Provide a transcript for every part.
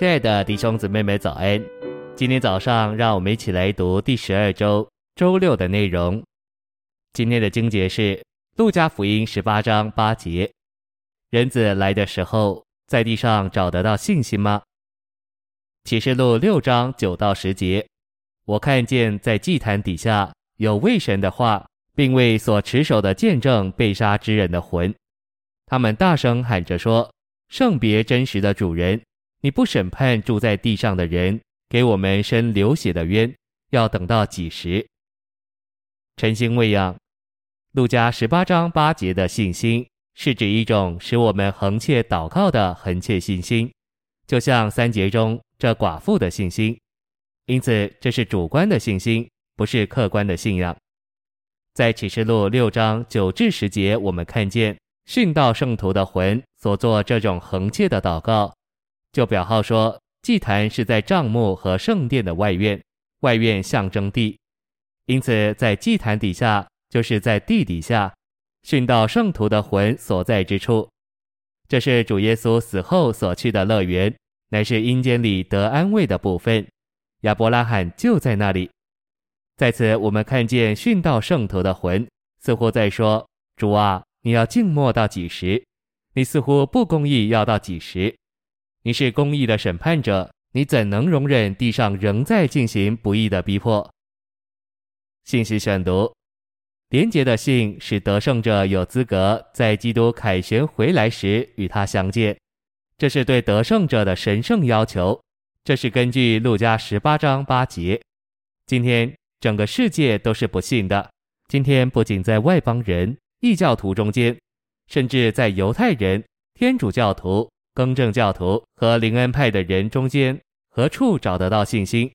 亲爱的弟兄姊妹们，早安！今天早上，让我们一起来读第十二周周六的内容。今天的经节是《路加福音》十八章八节：“人子来的时候，在地上找得到信心吗？”启示录六章九到十节：“我看见在祭坛底下有为神的话，并为所持守的见证被杀之人的魂，他们大声喊着说：‘圣别真实的主人！’”你不审判住在地上的人，给我们伸流血的冤，要等到几时？晨星未央，路加十八章八节的信心，是指一种使我们恒切祷告的恒切信心，就像三节中这寡妇的信心。因此，这是主观的信心，不是客观的信仰。在启示录六章九至十节，我们看见殉道圣徒的魂所做这种恒切的祷告。就表号说，祭坛是在帐幕和圣殿的外院，外院象征地，因此在祭坛底下就是在地底下，殉道圣徒的魂所在之处。这是主耶稣死后所去的乐园，乃是阴间里得安慰的部分。亚伯拉罕就在那里。在此，我们看见殉道圣徒的魂似乎在说：“主啊，你要静默到几时？你似乎不公义要到几时？”你是公义的审判者，你怎能容忍地上仍在进行不义的逼迫？信息选读：廉洁的信使得胜者有资格在基督凯旋回来时与他相见，这是对得胜者的神圣要求。这是根据路加十八章八节。今天整个世界都是不信的。今天不仅在外邦人、异教徒中间，甚至在犹太人、天主教徒。更正教徒和灵恩派的人中间，何处找得到信心？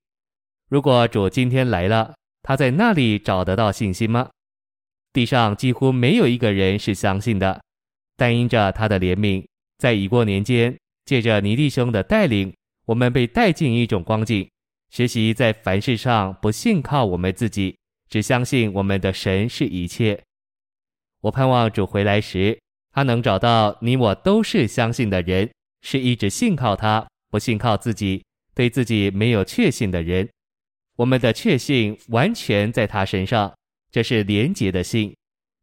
如果主今天来了，他在那里找得到信心吗？地上几乎没有一个人是相信的。但因着他的怜悯，在已过年间，借着尼弟兄的带领，我们被带进一种光景，学习在凡事上不信靠我们自己，只相信我们的神是一切。我盼望主回来时，他能找到你我都是相信的人，是一直信靠他，不信靠自己，对自己没有确信的人。我们的确信完全在他身上，这是廉洁的信，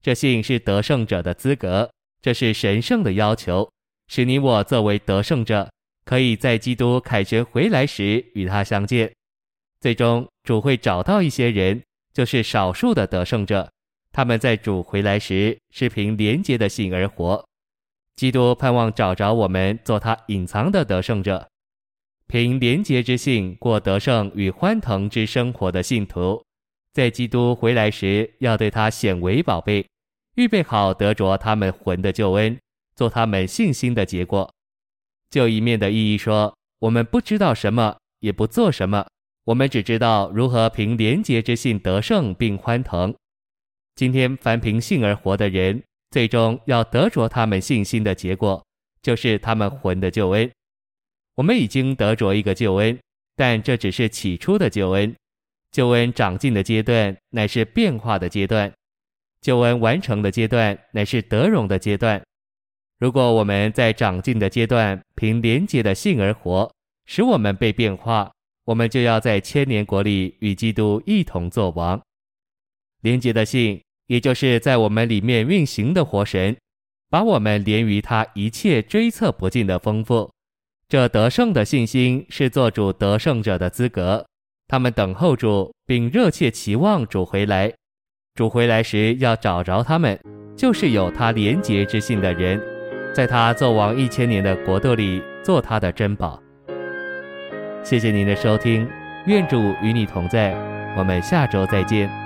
这信是得胜者的资格，这是神圣的要求，使你我作为得胜者，可以在基督凯旋回来时与他相见。最终主会找到一些人，就是少数的得胜者。他们在主回来时是凭廉洁的信而活，基督盼望找着我们做他隐藏的得胜者，凭廉洁之信过得胜与欢腾之生活的信徒，在基督回来时要对他显为宝贝，预备好得着他们魂的救恩，做他们信心的结果。就一面的意义说，我们不知道什么，也不做什么，我们只知道如何凭廉洁之信得胜并欢腾。今天，凡凭信而活的人，最终要得着他们信心的结果，就是他们魂的救恩。我们已经得着一个救恩，但这只是起初的救恩。救恩长进的阶段，乃是变化的阶段；救恩完成的阶段，乃是得荣的阶段。如果我们在长进的阶段凭连结的信而活，使我们被变化，我们就要在千年国里与基督一同作王。连结的信，也就是在我们里面运行的活神，把我们连于他一切追测不尽的丰富。这得胜的信心是做主得胜者的资格。他们等候主，并热切期望主回来。主回来时要找着他们，就是有他廉洁之信的人，在他做王一千年的国度里做他的珍宝。谢谢您的收听，愿主与你同在，我们下周再见。